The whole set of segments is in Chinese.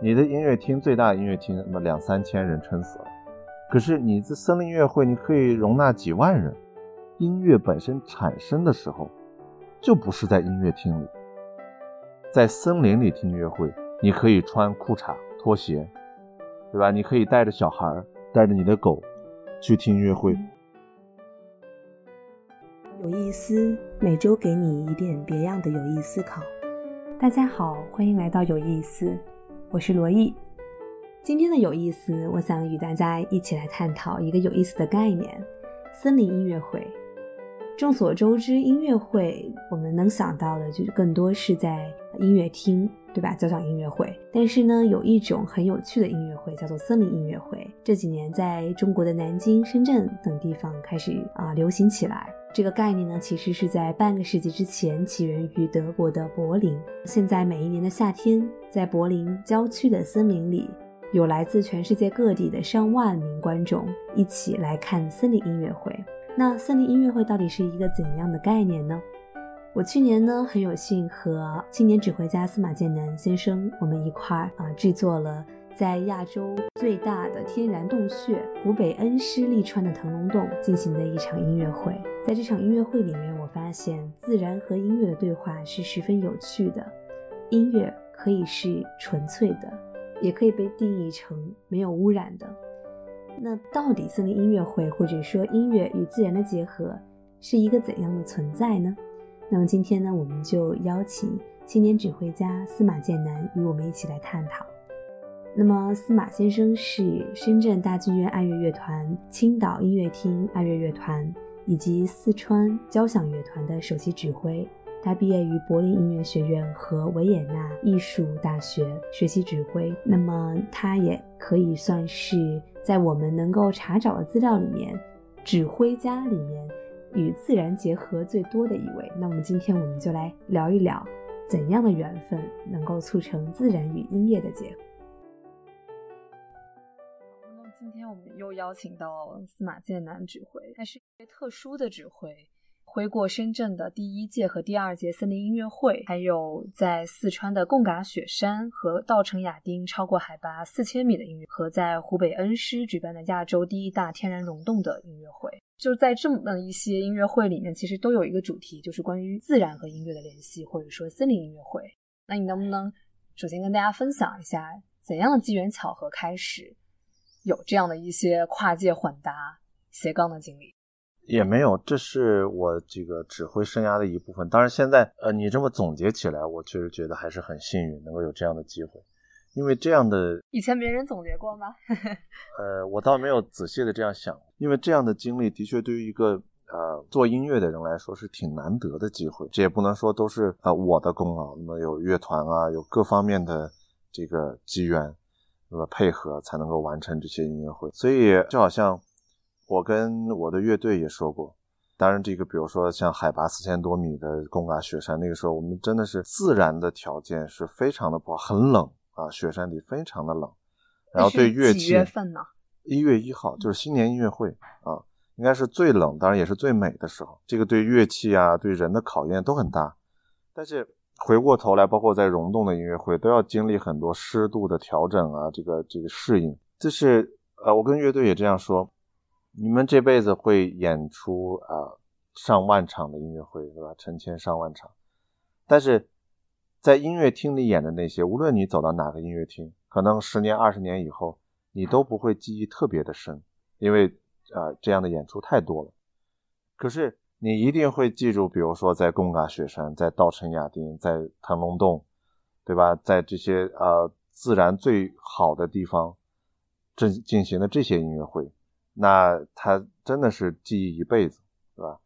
你的音乐厅最大音乐厅那么两三千人撑死了，可是你这森林音乐会你可以容纳几万人。音乐本身产生的时候，就不是在音乐厅里，在森林里听音乐会，你可以穿裤衩拖鞋，对吧？你可以带着小孩，带着你的狗去听音乐会。有意思，每周给你一点别样的有意思考。大家好，欢迎来到有意思，我是罗毅。今天的有意思，我想与大家一起来探讨一个有意思的概念——森林音乐会。众所周知，音乐会我们能想到的，就是更多是在音乐厅，对吧？交响音乐会。但是呢，有一种很有趣的音乐会，叫做森林音乐会。这几年在中国的南京、深圳等地方开始啊流行起来。这个概念呢，其实是在半个世纪之前起源于德国的柏林。现在每一年的夏天，在柏林郊区的森林里，有来自全世界各地的上万名观众一起来看森林音乐会。那森林音乐会到底是一个怎样的概念呢？我去年呢很有幸和青年指挥家司马建南先生，我们一块儿啊制作了在亚洲最大的天然洞穴湖北恩施利川的腾龙洞进行的一场音乐会。在这场音乐会里面，我发现自然和音乐的对话是十分有趣的。音乐可以是纯粹的，也可以被定义成没有污染的。那到底森林音乐会或者说音乐与自然的结合是一个怎样的存在呢？那么今天呢，我们就邀请青年指挥家司马建南与我们一起来探讨。那么司马先生是深圳大剧院爱乐乐团、青岛音乐厅爱乐乐团以及四川交响乐团的首席指挥。他毕业于柏林音乐学院和维也纳艺术大学学习指挥。那么他也可以算是。在我们能够查找的资料里面，指挥家里面与自然结合最多的一位。那么今天我们就来聊一聊，怎样的缘分能够促成自然与音乐的结合。又邀请到司马建南指挥，他是一位特殊的指挥。挥过深圳的第一届和第二届森林音乐会，还有在四川的贡嘎雪山和稻城亚丁超过海拔四千米的音乐，和在湖北恩施举办的亚洲第一大天然溶洞的音乐会，就在这么一些音乐会里面，其实都有一个主题，就是关于自然和音乐的联系，或者说森林音乐会。那你能不能首先跟大家分享一下，怎样的机缘巧合开始有这样的一些跨界混搭斜杠的经历？也没有，这是我这个指挥生涯的一部分。当然，现在呃，你这么总结起来，我确实觉得还是很幸运，能够有这样的机会。因为这样的以前别人总结过吗？呃，我倒没有仔细的这样想。因为这样的经历的确对于一个呃做音乐的人来说是挺难得的机会。这也不能说都是呃我的功劳，那么有乐团啊，有各方面的这个机缘，那么配合才能够完成这些音乐会。所以就好像。我跟我的乐队也说过，当然这个比如说像海拔四千多米的贡嘎雪山，那个时候我们真的是自然的条件是非常的不好，很冷啊，雪山里非常的冷。然后对乐器，几月份呢？一月一号就是新年音乐会啊，应该是最冷，当然也是最美的时候。这个对乐器啊，对人的考验都很大。但是回过头来，包括在溶洞的音乐会，都要经历很多湿度的调整啊，这个这个适应。就是呃，我跟乐队也这样说。你们这辈子会演出啊上万场的音乐会，对吧？成千上万场，但是在音乐厅里演的那些，无论你走到哪个音乐厅，可能十年、二十年以后，你都不会记忆特别的深，因为啊这样的演出太多了。可是你一定会记住，比如说在贡嘎雪山，在稻城亚丁，在腾龙洞，对吧？在这些呃自然最好的地方进进行的这些音乐会。那他真的是记忆一辈子，是吧？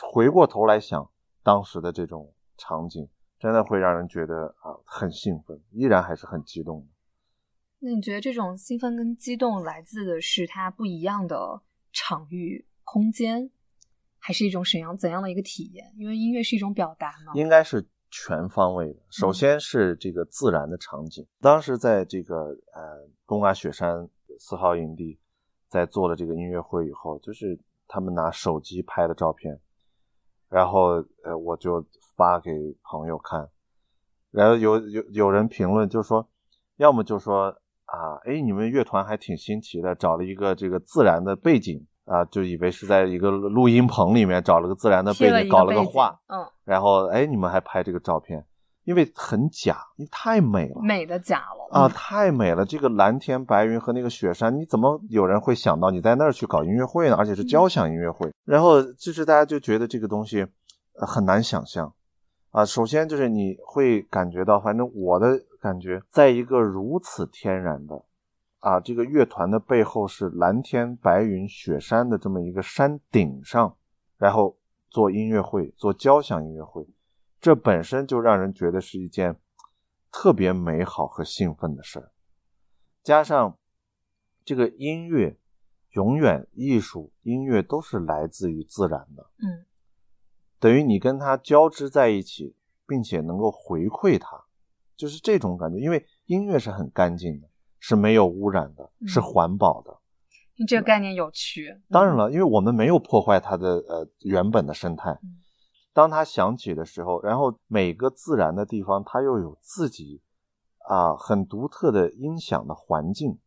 回过头来想当时的这种场景，真的会让人觉得啊很兴奋，依然还是很激动。那你觉得这种兴奋跟激动来自的是它不一样的场域空间，还是一种怎样怎样的一个体验？因为音乐是一种表达嘛。应该是全方位的。首先是这个自然的场景，当时在这个呃贡嘎雪山四号营地。在做了这个音乐会以后，就是他们拿手机拍的照片，然后呃，我就发给朋友看，然后有有有人评论就说，要么就说啊，哎，你们乐团还挺新奇的，找了一个这个自然的背景啊，就以为是在一个录音棚里面找了个自然的背景，搞了个画，嗯，然后哎，你们还拍这个照片。因为很假，因为太美了，美的假了啊！太美了，这个蓝天白云和那个雪山，你怎么有人会想到你在那儿去搞音乐会呢？而且是交响音乐会。然后就是大家就觉得这个东西很难想象啊。首先就是你会感觉到，反正我的感觉，在一个如此天然的啊，这个乐团的背后是蓝天白云雪山的这么一个山顶上，然后做音乐会，做交响音乐会。这本身就让人觉得是一件特别美好和兴奋的事儿，加上这个音乐，永远艺术音乐都是来自于自然的，嗯，等于你跟它交织在一起，并且能够回馈它，就是这种感觉。因为音乐是很干净的，是没有污染的，是环保的。你这个概念有趣。当然了，因为我们没有破坏它的呃原本的生态。当它响起的时候，然后每个自然的地方，它又有自己啊很独特的音响的环境，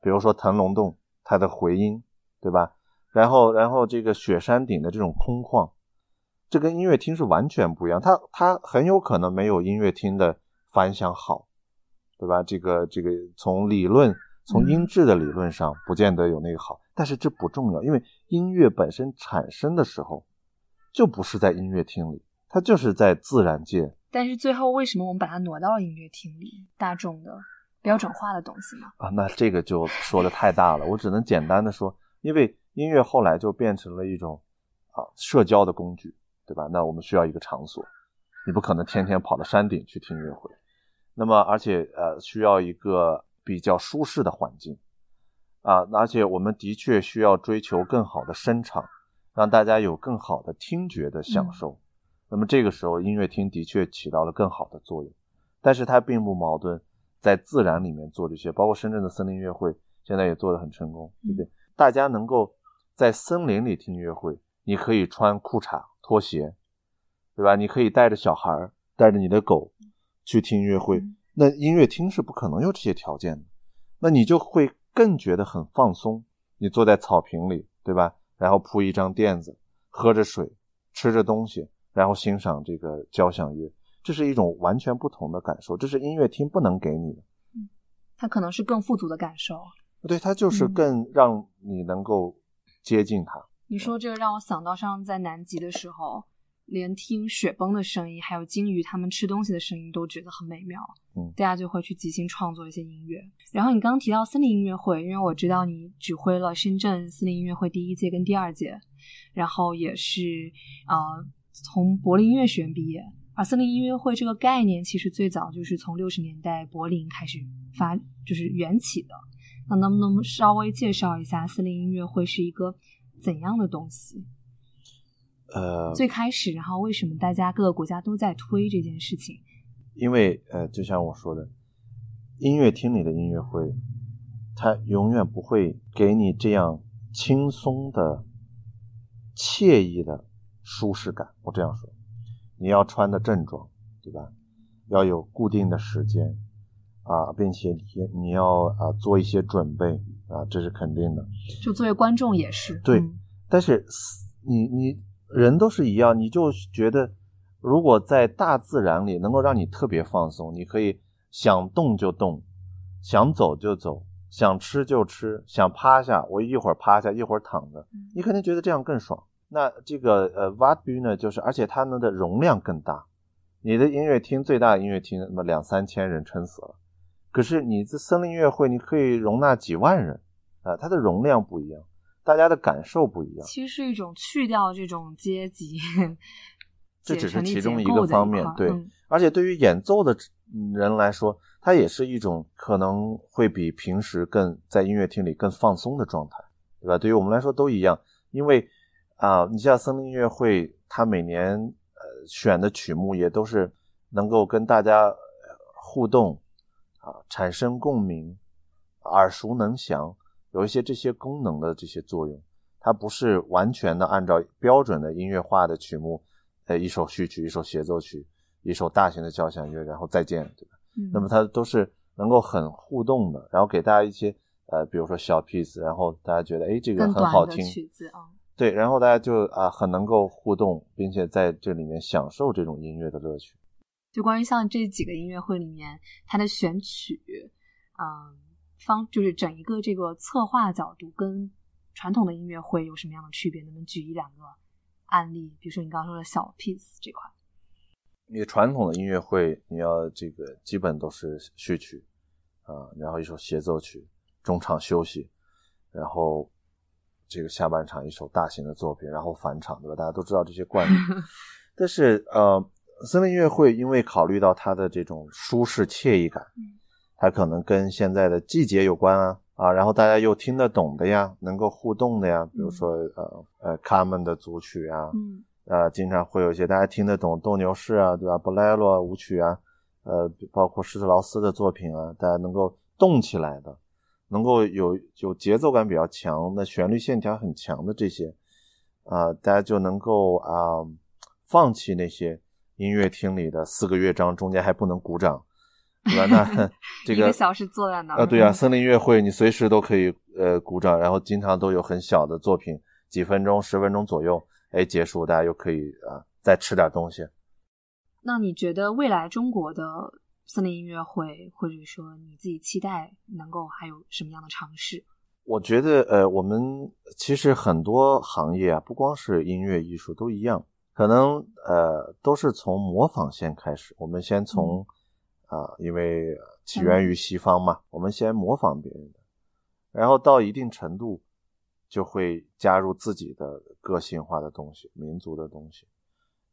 比如说腾龙洞它的回音，对吧？然后，然后这个雪山顶的这种空旷，这跟音乐厅是完全不一样。它它很有可能没有音乐厅的反响好，对吧？这个这个从理论从音质的理论上不见得有那个好，但是这不重要，因为音乐本身产生的时候。就不是在音乐厅里，它就是在自然界。但是最后为什么我们把它挪到了音乐厅里？大众的标准化的东西吗？啊，那这个就说的太大了，我只能简单的说，因为音乐后来就变成了一种啊社交的工具，对吧？那我们需要一个场所，你不可能天天跑到山顶去听音乐会，那么而且呃需要一个比较舒适的环境啊，而且我们的确需要追求更好的声场。让大家有更好的听觉的享受，那么这个时候音乐厅的确起到了更好的作用，但是它并不矛盾，在自然里面做这些，包括深圳的森林音乐会现在也做得很成功，对不对？大家能够在森林里听音乐会，你可以穿裤衩拖鞋，对吧？你可以带着小孩带着你的狗去听音乐会，那音乐厅是不可能有这些条件的，那你就会更觉得很放松，你坐在草坪里，对吧？然后铺一张垫子，喝着水，吃着东西，然后欣赏这个交响乐，这是一种完全不同的感受，这是音乐厅不能给你的。嗯，它可能是更富足的感受。对，它就是更让你能够接近它。你说这个让我想到上次在南极的时候。连听雪崩的声音，还有鲸鱼它们吃东西的声音都觉得很美妙，嗯，大家就会去即兴创作一些音乐。然后你刚刚提到森林音乐会，因为我知道你指挥了深圳森林音乐会第一届跟第二届，然后也是呃从柏林音乐学院毕业。而森林音乐会这个概念其实最早就是从六十年代柏林开始发，就是缘起的。那能不能稍微介绍一下森林音乐会是一个怎样的东西？呃，最开始，然后为什么大家各个国家都在推这件事情？因为呃，就像我说的，音乐厅里的音乐会，它永远不会给你这样轻松的、惬意的舒适感。我这样说，你要穿的正装，对吧？要有固定的时间啊，并且你你要啊做一些准备啊，这是肯定的。就作为观众也是对，但是你你。人都是一样，你就觉得，如果在大自然里能够让你特别放松，你可以想动就动，想走就走，想吃就吃，想趴下，我一会儿趴下，一会儿躺着，你肯定觉得这样更爽。那这个呃 v a t b 呢，就是而且它们的容量更大，你的音乐厅最大的音乐厅那么两三千人撑死了，可是你这森林音乐会你可以容纳几万人啊，它的容量不一样。大家的感受不一样，其实是一种去掉这种阶级，这只是其中一个方面。对，嗯、而且对于演奏的人来说，它也是一种可能会比平时更在音乐厅里更放松的状态，对吧？对于我们来说都一样，因为啊，你像森林音乐会，它每年呃选的曲目也都是能够跟大家互动啊，产生共鸣，耳熟能详。有一些这些功能的这些作用，它不是完全的按照标准的音乐化的曲目，呃，一首序曲，一首协奏曲，一首大型的交响乐，然后再见，对吧？那么它都是能够很互动的，然后给大家一些呃，比如说小 piece，然后大家觉得哎这个很好听，曲子啊，对，然后大家就啊很能够互动，并且在这里面享受这种音乐的乐趣。就关于像这几个音乐会里面，它的选曲，嗯，方就是整一个这个策划角度跟传统的音乐会有什么样的区别？能不能举一两个案例？比如说你刚刚说的小 piece 这块，你传统的音乐会，你要这个基本都是序曲啊，然后一首协奏曲，中场休息，然后这个下半场一首大型的作品，然后返场，对吧？大家都知道这些惯例。但是呃，森林音乐会因为考虑到它的这种舒适惬意感，嗯它可能跟现在的季节有关啊啊，然后大家又听得懂的呀，能够互动的呀，比如说呃呃卡门的组曲啊，嗯呃，经常会有一些大家听得懂斗牛士啊，对吧？布莱罗舞曲啊，呃，包括施特劳斯的作品啊，大家能够动起来的，能够有有节奏感比较强的旋律线条很强的这些，啊、大家就能够啊、放弃那些音乐厅里的四个乐章中间还不能鼓掌，对吧？那 这个一个小时坐在那儿啊，对啊，嗯森林音乐会你随时都可以呃鼓掌，然后经常都有很小的作品，几分钟、十分钟左右，哎，结束，大家又可以啊再吃点东西。那你觉得未来中国的森林音乐会，或者说你自己期待能够还有什么样的尝试？我觉得呃，我们其实很多行业啊，不光是音乐艺术都一样，可能呃都是从模仿先开始。我们先从啊、因为起源于西方嘛，我们先模仿别人的，然后到一定程度就会加入自己的个性化的东西、民族的东西。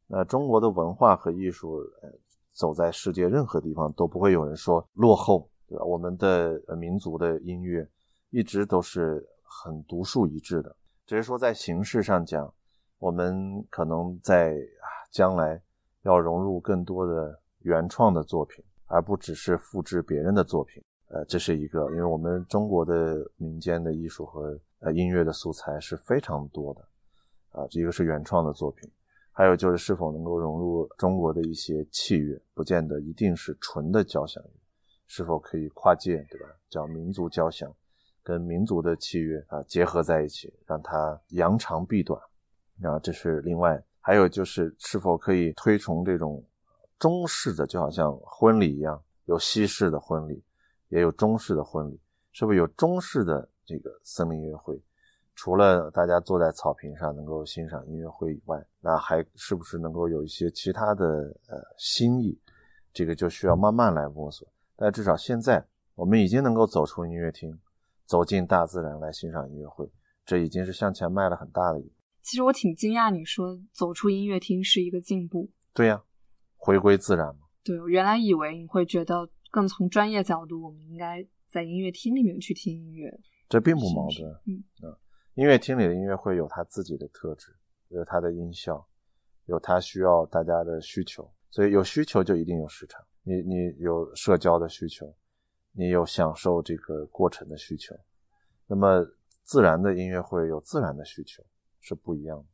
那中国的文化和艺术，呃，走在世界任何地方都不会有人说落后，对吧？我们的呃民族的音乐一直都是很独树一帜的，只是说在形式上讲，我们可能在啊将来要融入更多的原创的作品，而不只是复制别人的作品。呃，这是一个，因为我们中国的民间的艺术和呃音乐的素材是非常多的，啊、这一个是原创的作品。还有就是是否能够融入中国的一些器乐，不见得一定是纯的交响乐，是否可以跨界，对吧？叫民族交响，跟民族的器乐啊结合在一起，让它扬长避短，啊，这是另外。还有就是是否可以推崇这种中式的，就好像婚礼一样，有西式的婚礼，也有中式的婚礼，是不是有中式的这个森林音乐会？除了大家坐在草坪上能够欣赏音乐会以外，那还是不是能够有一些其他的呃新意？这个就需要慢慢来摸索。但至少现在我们已经能够走出音乐厅，走进大自然来欣赏音乐会，这已经是向前迈了很大的一步。其实我挺惊讶，你说走出音乐厅是一个进步。对呀、回归自然嘛。对我原来以为你会觉得更从专业角度，我们应该在音乐厅里面去听音乐。这并不矛是盾。嗯音乐厅里的音乐会有它自己的特质，有它的音效，有它需要大家的需求，所以有需求就一定有市场。你你有社交的需求，你有享受这个过程的需求，那么自然的音乐会有自然的需求是不一样的。